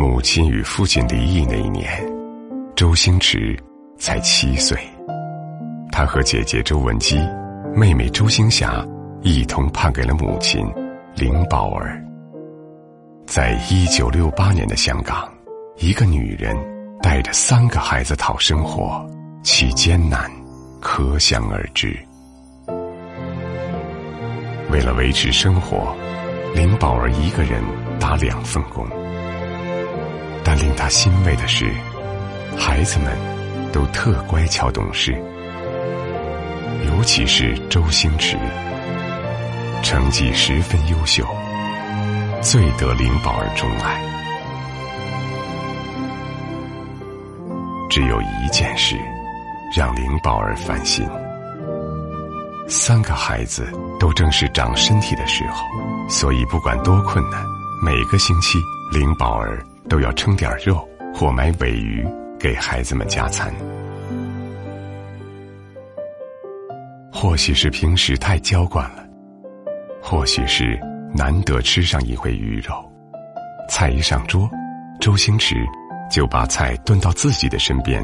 母亲与父亲离异那一年，周星驰才七岁。他和姐姐周文姬、妹妹周星霞一同判给了母亲林宝儿。在一九六八年的香港，一个女人带着三个孩子讨生活，其艰难可想而知。为了维持生活，林宝儿一个人打两份工。令他欣慰的是，孩子们都特乖巧懂事，尤其是周星驰，成绩十分优秀，最得林宝儿钟爱。只有一件事让林宝儿烦心：三个孩子都正是长身体的时候，所以不管多困难，每个星期林宝儿。都要称点肉或买尾鱼给孩子们加餐。或许是平时太娇惯了，或许是难得吃上一回鱼肉，菜一上桌，周星驰就把菜端到自己的身边，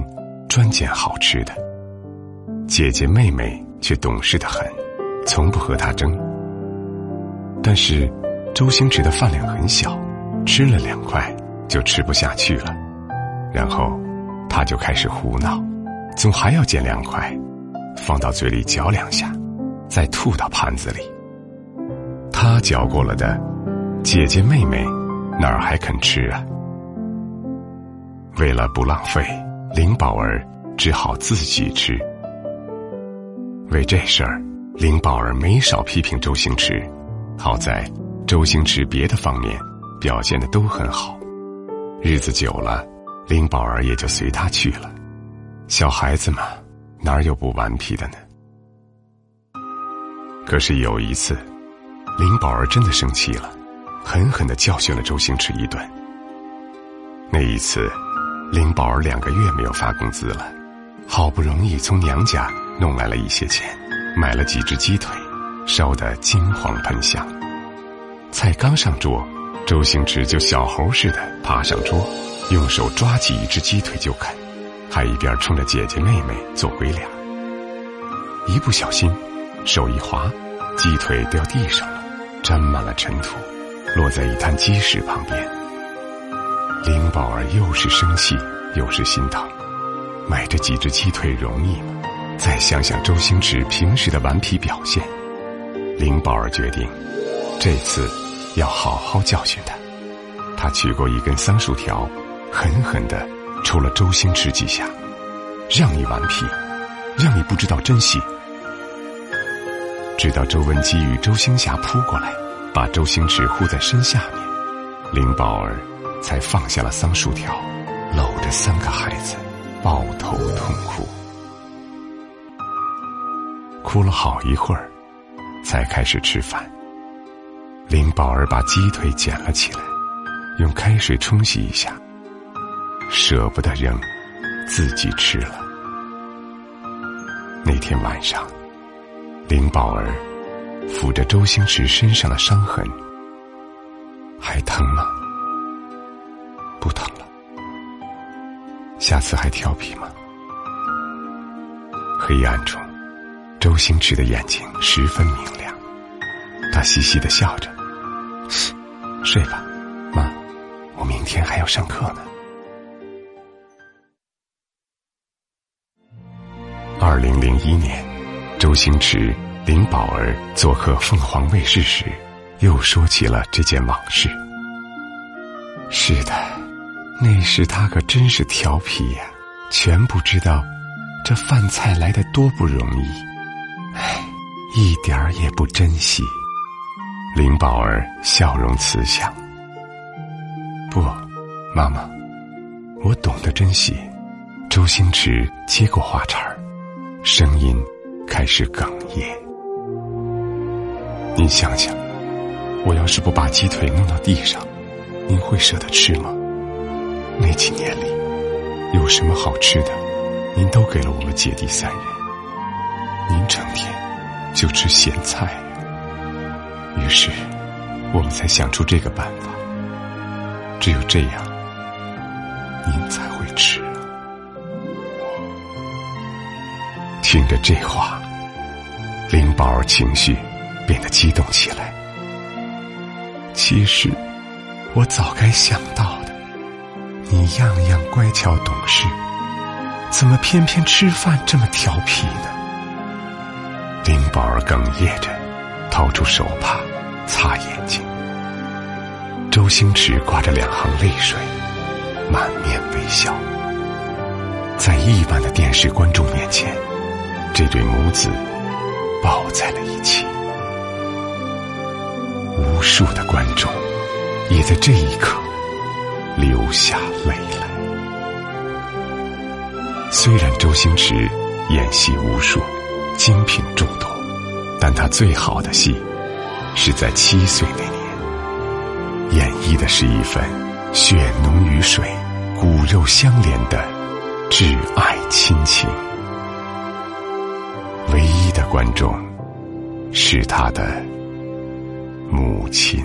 专拣好吃的。姐姐妹妹却懂事的很，从不和他争。但是，周星驰的饭量很小，吃了两块。就吃不下去了，然后他就开始胡闹，总还要捡两块，放到嘴里嚼两下，再吐到盘子里。他嚼过了的，姐姐妹妹哪儿还肯吃啊？为了不浪费，林宝儿只好自己吃。为这事儿，林宝儿没少批评周星驰，好在周星驰别的方面表现的都很好。日子久了，林宝儿也就随他去了。小孩子嘛，哪有不顽皮的呢？可是有一次，林宝儿真的生气了，狠狠的教训了周星驰一顿。那一次，林宝儿两个月没有发工资了，好不容易从娘家弄来了一些钱，买了几只鸡腿，烧得金黄喷香。菜刚上桌。周星驰就小猴似的爬上桌，用手抓起一只鸡腿就啃，还一边冲着姐姐妹妹做鬼脸。一不小心，手一滑，鸡腿掉地上了，沾满了尘土，落在一滩鸡屎旁边。林宝儿又是生气又是心疼，买这几只鸡腿容易吗？再想想周星驰平时的顽皮表现，林宝儿决定，这次。要好好教训他。他取过一根桑树条，狠狠的抽了周星驰几下，让你顽皮，让你不知道珍惜。直到周文姬与周星霞扑过来，把周星驰护在身下面，林宝儿才放下了桑树条，搂着三个孩子，抱头痛哭，哭了好一会儿，才开始吃饭。林宝儿把鸡腿捡了起来，用开水冲洗一下，舍不得扔，自己吃了。那天晚上，林宝儿抚着周星驰身上的伤痕，还疼吗？不疼了。下次还调皮吗？黑暗中，周星驰的眼睛十分明亮，他嘻嘻的笑着。睡吧，妈，我明天还要上课呢。二零零一年，周星驰、林宝儿做客凤凰卫视时，又说起了这件往事。是的，那时他可真是调皮呀，全不知道这饭菜来的多不容易，唉，一点儿也不珍惜。林宝儿笑容慈祥。不，妈妈，我懂得珍惜。周星驰接过话茬儿，声音开始哽咽。您想想，我要是不把鸡腿弄到地上，您会舍得吃吗？那几年里，有什么好吃的，您都给了我们姐弟三人。您成天就吃咸菜。于是，我们才想出这个办法。只有这样，您才会吃！听着这话，灵宝儿情绪变得激动起来。其实，我早该想到的，你样样乖巧懂事，怎么偏偏吃饭这么调皮呢？灵宝儿哽咽着，掏出手帕擦眼睛。周星驰挂着两行泪水，满面微笑。在亿万的电视观众面前，这对母子抱在了一起。无数的观众也在这一刻流下泪来。虽然周星驰演戏无数。精品众多，但他最好的戏是在七岁那年，演绎的是一份血浓于水、骨肉相连的挚爱亲情。唯一的观众是他的母亲。